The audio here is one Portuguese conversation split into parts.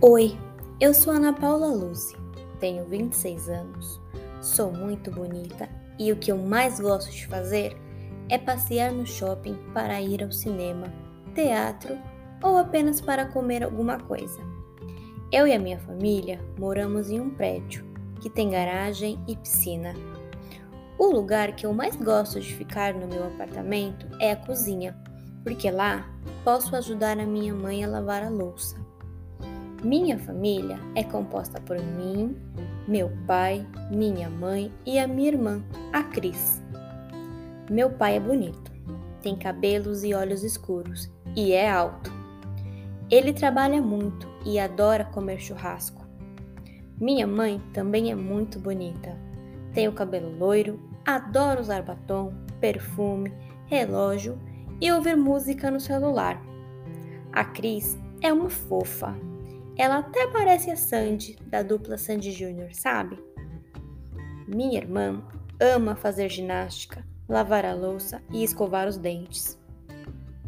Oi, eu sou Ana Paula Luzi, tenho 26 anos, sou muito bonita e o que eu mais gosto de fazer é passear no shopping para ir ao cinema, teatro ou apenas para comer alguma coisa. Eu e a minha família moramos em um prédio que tem garagem e piscina. O lugar que eu mais gosto de ficar no meu apartamento é a cozinha, porque lá posso ajudar a minha mãe a lavar a louça. Minha família é composta por mim, meu pai, minha mãe e a minha irmã, a Cris. Meu pai é bonito, tem cabelos e olhos escuros e é alto. Ele trabalha muito e adora comer churrasco. Minha mãe também é muito bonita. Tem o cabelo loiro, adora usar batom, perfume, relógio e ouvir música no celular. A Cris é uma fofa ela até parece a Sandy, da dupla Sandy Júnior, sabe? Minha irmã ama fazer ginástica, lavar a louça e escovar os dentes.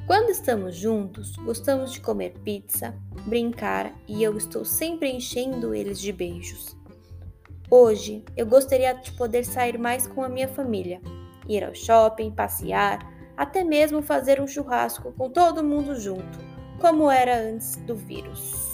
Quando estamos juntos, gostamos de comer pizza, brincar e eu estou sempre enchendo eles de beijos. Hoje eu gostaria de poder sair mais com a minha família, ir ao shopping, passear, até mesmo fazer um churrasco com todo mundo junto, como era antes do vírus.